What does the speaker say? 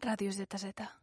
Ràdios de Teseta.